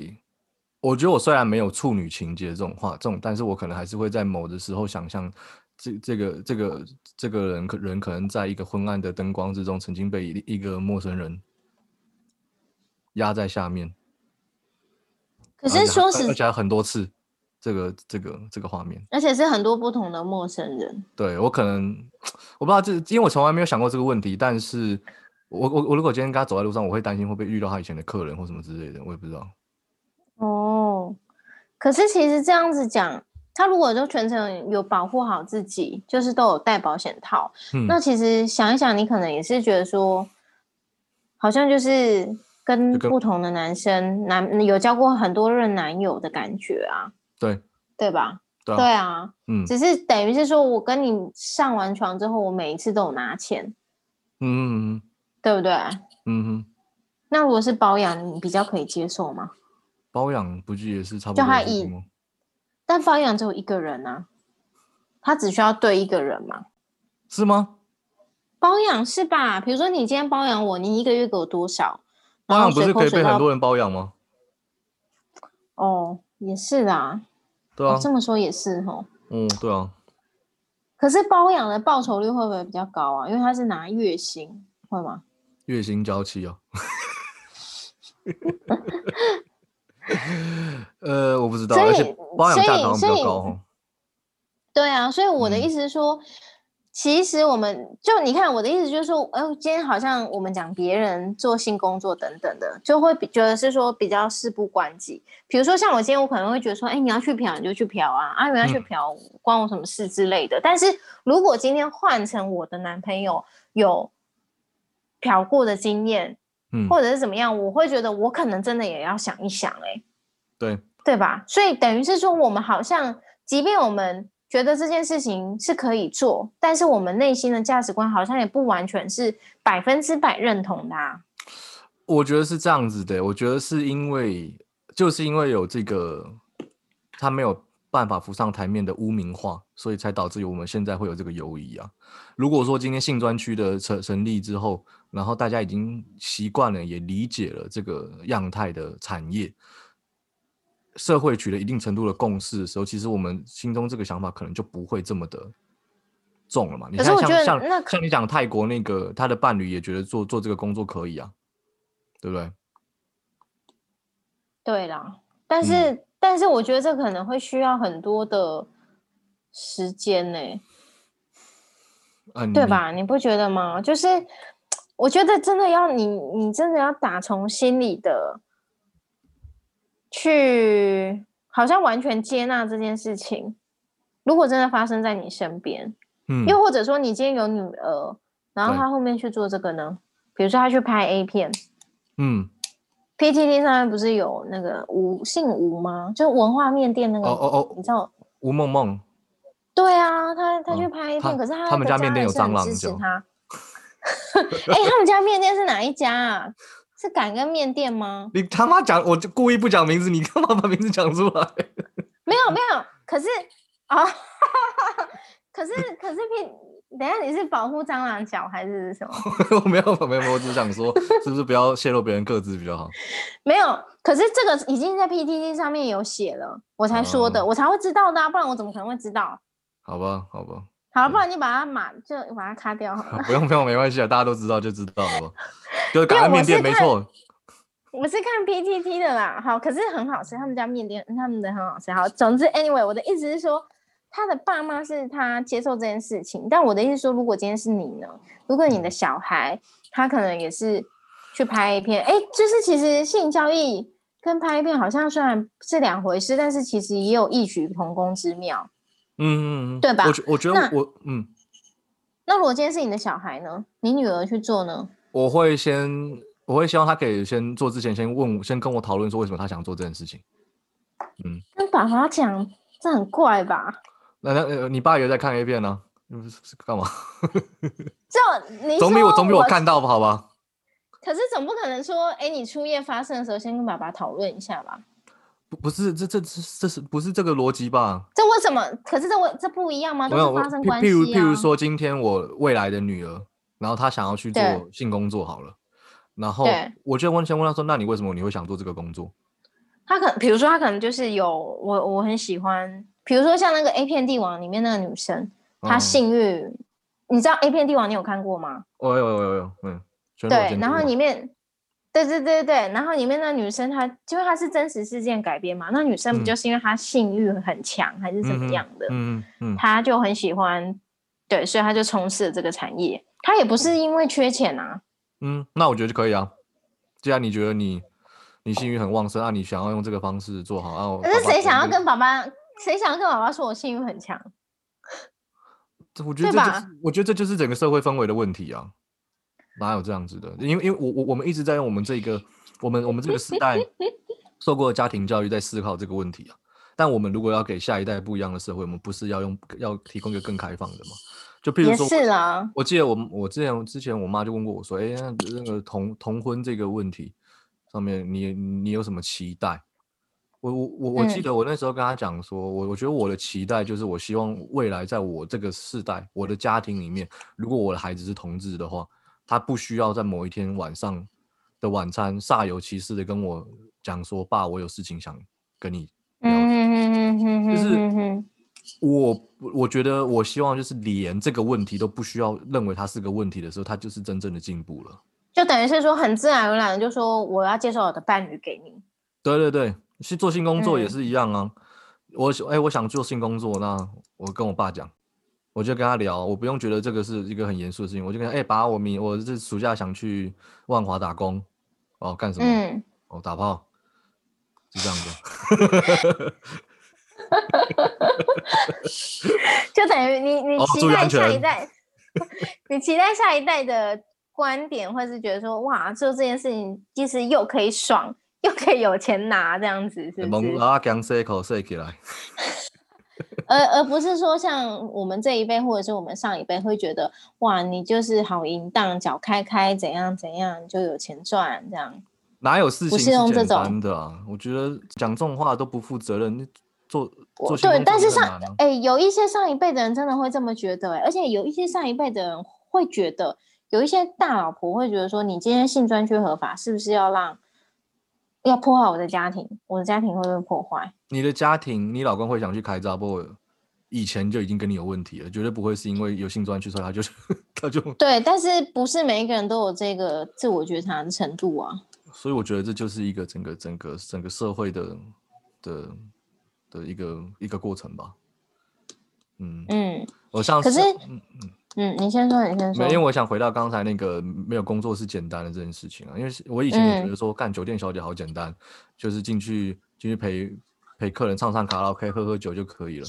我觉得我虽然没有处女情节这种话，这种，但是我可能还是会在某的时候想象，这这个这个这个人可人可能在一个昏暗的灯光之中，曾经被一一个陌生人压在下面。可是说实，而且很多次。这个这个这个画面，而且是很多不同的陌生人。对我可能我不知道这，因为我从来没有想过这个问题，但是我我我如果今天跟他走在路上，我会担心会不会遇到他以前的客人或什么之类的，我也不知道。哦，可是其实这样子讲。他如果就全程有保护好自己，就是都有戴保险套，那其实想一想，你可能也是觉得说，好像就是跟不同的男生男有交过很多任男友的感觉啊，对对吧？对啊，嗯，只是等于是说我跟你上完床之后，我每一次都有拿钱，嗯，嗯,嗯对不对？嗯哼，那如果是包养，你比较可以接受吗？包养不就也是差不多？就他一。但包养只有一个人啊，他只需要对一个人嘛？是吗？包养是吧？比如说你今天包养我，你一个月给我多少？包养不是可以被很多人包养吗？哦，也是啦。对啊，这么说也是哦。嗯，对啊。可是包养的报酬率会不会比较高啊？因为他是拿月薪，会吗？月薪交期哦。呃，我不知道，而且包养价格比较高对啊，所以我的意思是说，其实我们就你看我的意思就是说，哎，今天好像我们讲别人做性工作等等的，就会觉得是说比较事不关己。比如说像我今天，我可能会觉得说，哎，你要去嫖你就去嫖啊，啊，你要去嫖关我什么事之类的。但是如果今天换成我的男朋友有嫖过的经验。或者是怎么样，我会觉得我可能真的也要想一想，哎，对对吧？所以等于是说，我们好像，即便我们觉得这件事情是可以做，但是我们内心的价值观好像也不完全是百分之百认同的。我觉得是这样子的，我觉得是因为，就是因为有这个，他没有办法浮上台面的污名化，所以才导致于我们现在会有这个犹疑啊。如果说今天性专区的成成立之后，然后大家已经习惯了，也理解了这个样态的产业，社会取得一定程度的共识的时候，其实我们心中这个想法可能就不会这么的重了嘛。你看，像像像你讲泰国那个，他的伴侣也觉得做做这个工作可以啊，对不对？对啦，但是但是我觉得这可能会需要很多的时间呢。对吧？你不觉得吗？就是 我觉得真的要你，你真的要打从心里的去，好像完全接纳这件事情。如果真的发生在你身边，嗯，又或者说你今天有女儿，然后她后面去做这个呢？比如说她去拍 A 片，嗯，PTT 上面不是有那个吴姓吴吗？就文化面店那个，哦哦哦，你知道吴梦梦。对啊，她她去拍 A 片，可是他他们家面店有蟑螂，支持他。哎，他们家面店是哪一家啊？是感恩面店吗？你他妈讲，我就故意不讲名字，你干嘛把名字讲出来？没有没有，可是啊，可是可是片，等下你是保护蟑螂脚还是什么？我没有没有，我只想说，是不是不要泄露别人个资比较好？没有，可是这个已经在 PTT 上面有写了，我才说的，我才会知道的，不然我怎么可能会知道？好吧，好吧，好了，不然你把它码就把它卡掉。不用不用，没关系啊，大家都知道就知道了。就是感恩面店没错。我是看 PTT 的啦，好，可是很好吃，他们家面店他们的很好吃。好，总之，anyway，我的意思是说，他的爸妈是他接受这件事情，但我的意思说，如果今天是你呢？如果你的小孩他可能也是去拍一片，哎，就是其实性交易跟拍一片好像虽然是两回事，但是其实也有异曲同工之妙。嗯嗯嗯，对吧？我我觉得我嗯，那如果今天是你的小孩呢？你女儿去做呢？我会先，我会希望她可以先做之前，先问，先跟我讨论说为什么她想做这件事情。嗯，跟爸爸讲，这很怪吧？那那你爸也在看 A 片呢？是干嘛？就你总比我总比我看到不好吧？可是总不可能说，哎，你初夜发生的时候，先跟爸爸讨论一下吧？不不是这这这这是不是这个逻辑吧？这为什么？可是这我这不一样吗？都是发生关系啊。譬如譬如说，今天我未来的女儿，然后她想要去做性工作好了，然后我就问先问她说：“那你为什么你会想做这个工作？”她可比如说她可能就是有我我很喜欢，比如说像那个 A 片帝王里面那个女生，她性欲，你知道 A 片帝王你有看过吗？我有有有有嗯，对，然后里面。对对对对，然后里面那女生她，因为她是真实事件改编嘛，那女生不就是因为她性欲很强还是怎么样的，嗯嗯，她就很喜欢，对，所以她就从事了这个产业。她也不是因为缺钱啊，嗯，那我觉得就可以啊。既然你觉得你你性欲很旺盛，那你想要用这个方式做好啊？可是谁想要跟爸爸，谁想要跟爸爸说我性欲很强？我觉得这就是，我觉得这就是整个社会氛围的问题啊。哪有这样子的？因为因为我我我们一直在用我们这个我们我们这个时代 受过的家庭教育在思考这个问题啊。但我们如果要给下一代不一样的社会，我们不是要用要提供一个更开放的吗？就譬如说，是啦。我记得我我之前之前我妈就问过我说：“哎，那个同同婚这个问题上面，你你有什么期待？”我我我我记得我那时候跟她讲说，我我觉得我的期待就是我希望未来在我这个世代，我的家庭里面，如果我的孩子是同志的话。他不需要在某一天晚上的晚餐煞有其事的跟我讲说：“爸，我有事情想跟你聊。”就是我，我觉得我希望就是连这个问题都不需要认为它是个问题的时候，他就是真正的进步了。就等于是说，很自然而然的就说我要介绍我的伴侣给你。对对对，去做性工作也是一样啊。我哎，我想做性工作，那我跟我爸讲。我就跟他聊，我不用觉得这个是一个很严肃的事情，我就跟他哎，把我明我这暑假想去万华打工，哦，干什么？嗯，哦，打炮，是这样子。就等于你你期待下一代，你期待下一代的观点，或是觉得说哇，做这件事情其实又可以爽，又可以有钱拿，这样子是不是？啊，讲塞口塞起来。而而不是说像我们这一辈或者是我们上一辈会觉得哇，你就是好淫荡，脚开开怎样怎样就有钱赚这样，哪有事情是简单的啊？我觉得讲这种话都不负责任。做做对，但是上哎，有一些上一辈的人真的会这么觉得哎，而且有一些上一辈的人会觉得，有一些大老婆会觉得说，你今天性专区合法，是不是要让？要破坏我的家庭，我的家庭会不会破坏？你的家庭，你老公会想去开闸不？以前就已经跟你有问题了，绝对不会是因为有性专去所以他就是 他就对，但是不是每一个人都有这个自我觉察的程度啊？所以我觉得这就是一个整个整个整个社会的的的一个一个过程吧。嗯嗯，我上次嗯嗯。嗯，你先说，你先说。没，因为我想回到刚才那个没有工作是简单的这件事情啊，因为我以前也觉得说干酒店小姐好简单，就是进去进去陪陪客人唱唱卡拉 OK 喝喝酒就可以了。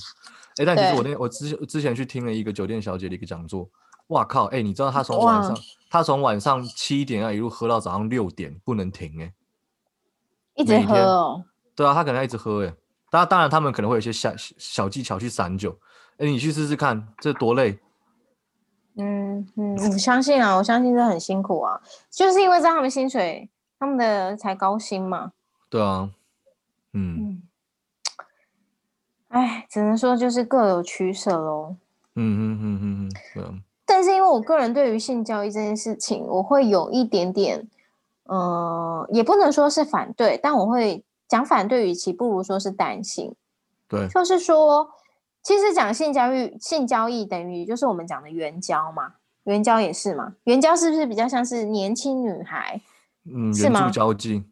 哎，但其实我那我之之前去听了一个酒店小姐的一个讲座，哇靠，哎，你知道她从晚上她从晚上七点啊一路喝到早上六点不能停哎，一直喝哦。对啊，她可能要一直喝哎，当当然他们可能会有一些小小技巧去散酒，哎，你去试试看，这多累。嗯嗯，我相信啊，我相信这很辛苦啊，就是因为在他们薪水，他们的才高薪嘛。对啊，嗯，哎，只能说就是各有取舍喽。嗯嗯嗯嗯嗯，但是因为我个人对于性交易这件事情，我会有一点点，呃，也不能说是反对，但我会讲反对，与其不如说是担心。对，就是说。其实讲性交易，性交易等于就是我们讲的援交嘛，援交也是嘛，援交是不是比较像是年轻女孩？嗯，是吗？交际，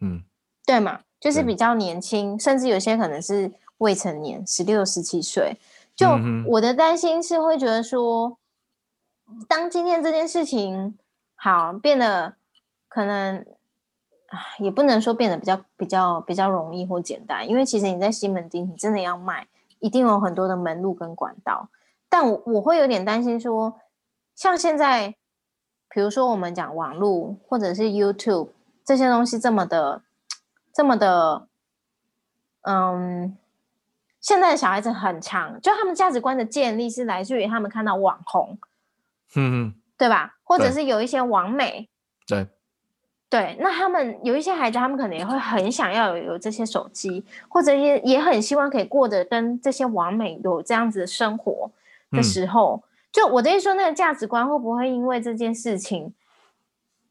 嗯，对嘛，就是比较年轻，甚至有些可能是未成年，十六、十七岁。就我的担心是会觉得说，当今天这件事情好变得可能，也不能说变得比较比较比较容易或简单，因为其实你在西门町，你真的要卖。一定有很多的门路跟管道，但我我会有点担心说，像现在，比如说我们讲网络或者是 YouTube 这些东西这么的，这么的，嗯，现在的小孩子很强，就他们价值观的建立是来自于他们看到网红，嗯嗯，对吧？或者是有一些网美，对。对，那他们有一些孩子，他们可能也会很想要有有这些手机，或者也也很希望可以过得跟这些完美有这样子的生活的时候，就我的意思说，那个价值观会不会因为这件事情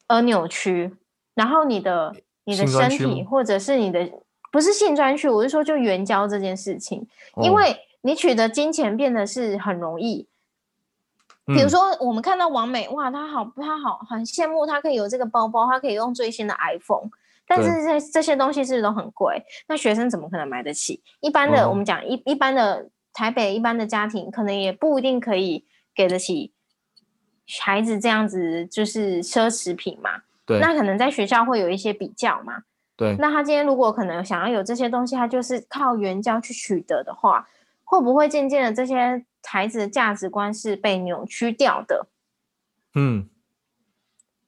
而扭曲？然后你的你的身体，或者是你的不是性专区，我是说就援交这件事情，因为你取得金钱变得是很容易，比如说我们看到王美，哇，她好，她好，很羡慕她可以有这个包包，她可以用最新的 iPhone。但是这这些东西是不是都很贵？那学生怎么可能买得起？一般的，我们讲一一般的台北一般的家庭，可能也不一定可以给得起孩子这样子就是奢侈品嘛。对。那可能在学校会有一些比较嘛。对。那他今天如果可能想要有这些东西，他就是靠援交去取得的话，会不会渐渐的这些孩子的价值观是被扭曲掉的？嗯，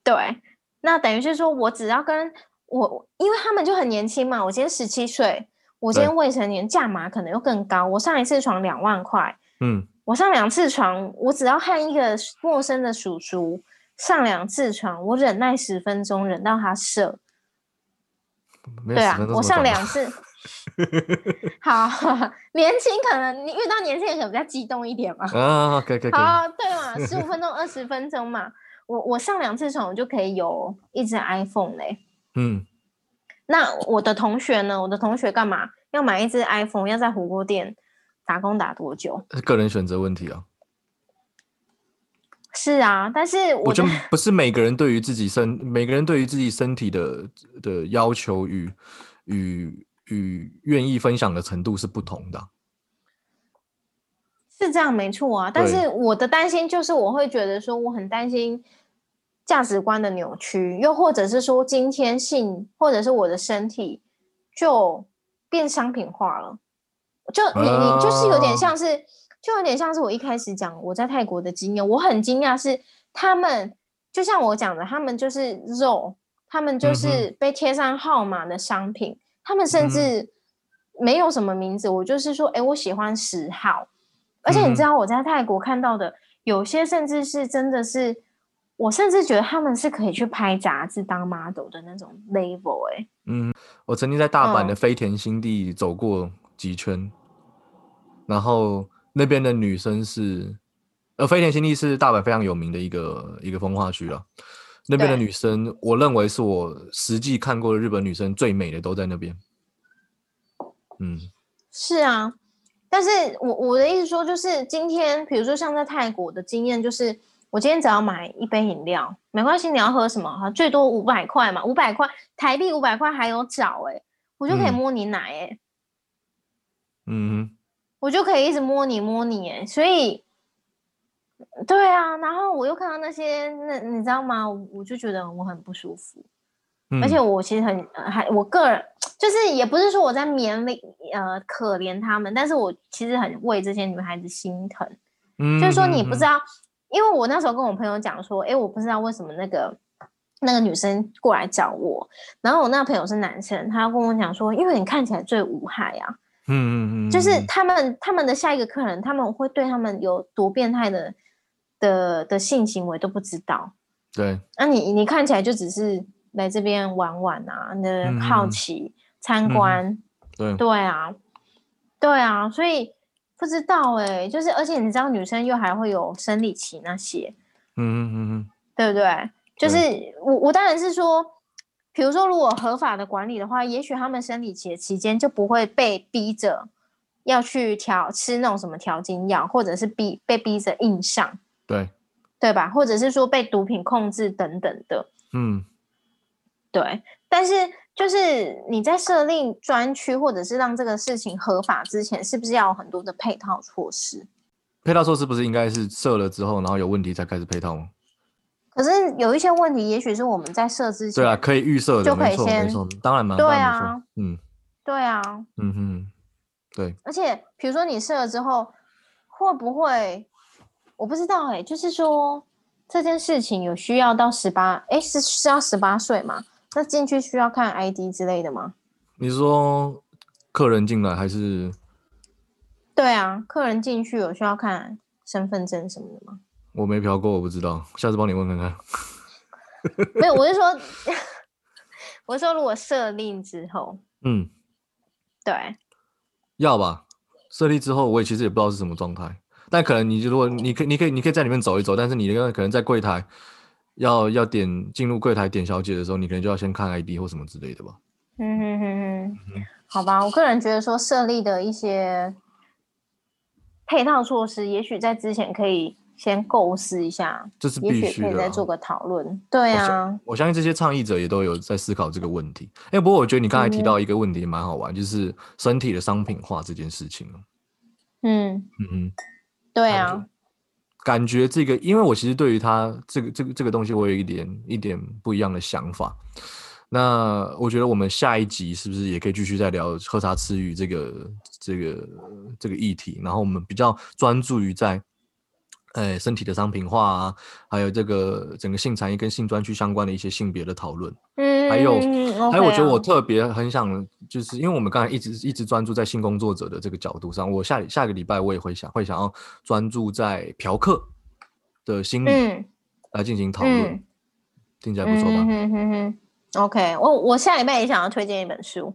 对。那等于是说我只要跟。我因为他们就很年轻嘛，我今天十七岁，我今天未成年，价码可能又更高。我上一次床两万块，嗯，我上两次床，我只要和一个陌生的叔叔上两次床，我忍耐十分钟，忍到他射。对啊，我上两次。好，年轻可能你遇到年轻人可能比较激动一点嘛。啊，可以可以。好，对嘛，十五分钟、二十分钟嘛，我我上两次床，我就可以有一只 iPhone 嘞。嗯，那我的同学呢？我的同学干嘛要买一只 iPhone？要在火锅店打工打多久？个人选择问题啊。是啊，但是我觉得不是每个人对于自己身每个人对于自己身体的的要求与与与愿意分享的程度是不同的。是这样没错啊，但是我的担心就是我会觉得说我很担心。价值观的扭曲，又或者是说，今天性或者是我的身体就变商品化了，就你你就是有点像是，就有点像是我一开始讲我在泰国的经验，我很惊讶是他们就像我讲的，他们就是肉，他们就是被贴上号码的商品，他们甚至没有什么名字，我就是说，哎，我喜欢十号，而且你知道我在泰国看到的有些甚至是真的是。我甚至觉得他们是可以去拍杂志当 model 的那种 level 哎。嗯，我曾经在大阪的飞田新地走过几圈，然后那边的女生是，呃，飞田新地是大阪非常有名的一个一个风化区了。那边的女生，我认为是我实际看过的日本女生最美的都在那边。嗯，是啊，但是我我的意思说，就是今天，比如说像在泰国的经验，就是。我今天只要买一杯饮料，没关系，你要喝什么哈？最多五百块嘛，五百块台币五百块还有找哎，我就可以摸你奶哎，嗯，我就可以一直摸你摸你哎，所以，对啊，然后我又看到那些那你知道吗？我就觉得我很不舒服，而且我其实很还我个人就是也不是说我在勉为呃可怜他们，但是我其实很为这些女孩子心疼，嗯，就是说你不知道。因为我那时候跟我朋友讲说，哎，我不知道为什么那个那个女生过来找我，然后我那个朋友是男生，他要跟我讲说，因为你看起来最无害啊，嗯嗯嗯，就是他们他们的下一个客人，他们会对他们有多变态的的的性行为都不知道，对，那你你看起来就只是来这边玩玩啊，的好奇参观，对。对啊，对啊，所以。不知道哎，就是而且你知道女生又还会有生理期那些，嗯嗯嗯。嗯，对不对？就是我我当然是说，比如说如果合法的管理的话，也许他们生理期的期间就不会被逼着要去调吃那种什么调经药，或者是逼被逼着硬上，对对吧？或者是说被毒品控制等等的，嗯，对，但是。就是你在设立专区，或者是让这个事情合法之前，是不是要有很多的配套措施？配套措施不是应该是设了之后，然后有问题才开始配套吗？可是有一些问题，也许是我们在设之前，对啊，可以预设的，就可以先，当然嘛，对啊，嗯，对啊，嗯哼，对。而且比如说你设了之后，会不会？我不知道哎，就是说这件事情有需要到十八？哎，是是要十八岁吗？那进去需要看 ID 之类的吗？你说客人进来还是？对啊，客人进去有需要看身份证什么的吗？我没嫖过，我不知道，下次帮你问看看。没有，我是说，我是说如果设立之后，嗯，对，要吧？设立之后，我也其实也不知道是什么状态，但可能你如果你可以，你可以，你可以在里面走一走，但是你那个可能在柜台。要要点进入柜台点小姐的时候，你可能就要先看 ID 或什么之类的吧。嗯哼哼哼，好吧，我个人觉得说设立的一些配套措施，也许在之前可以先构思一下，这是也必须的啊。许可以再做个讨论。对啊，我相信这些倡议者也都有在思考这个问题。哎，不过我觉得你刚才提到一个问题蛮好玩，就是身体的商品化这件事情嗯嗯嗯，对啊，感觉这个，因为我其实对于他这个这个这个东西，我有一点一点不一样的想法。那我觉得我们下一集是不是也可以继续再聊喝茶吃鱼这个这个这个议题？然后我们比较专注于在，呃，身体的商品化啊，还有这个整个性产业跟性专区相关的一些性别的讨论。嗯，还有还有，我觉得我特特别很想，就是因为我们刚才一直一直专注在性工作者的这个角度上，我下下个礼拜我也会想会想要专注在嫖客的心理嗯来进行讨论，嗯听起来不错吧？嗯哼哼哼 OK，我我下礼拜也想要推荐一本书，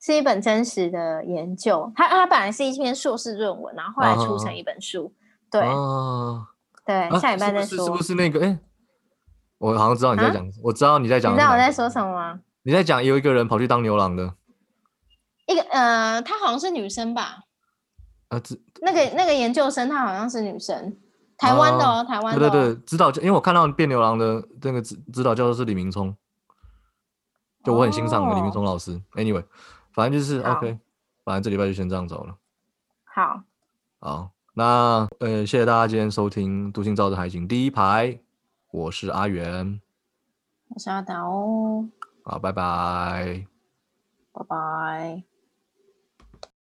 是一本真实的研究。它它本来是一篇硕士论文，然后后来出成一本书。对、啊，对，啊下礼拜再说。是不是是不是那个？哎、我好像知道你在讲，我知道你在讲。你知道我在说什么吗？你在讲有一个人跑去当牛郎的，一个呃，她好像是女生吧？啊，知那个那个研究生，她好像是女生，台湾的哦，台湾的、哦。对对对，指导教，因为我看到变牛郎的那个指指导教授是李明聪，就我很欣赏的李明聪老师。Anyway，反正就是 OK，反正这礼拜就先这样走了。好，好，那呃，谢谢大家今天收听《独行照的海景》第一排，我是阿元，我是阿达哦，好，拜拜。拜拜。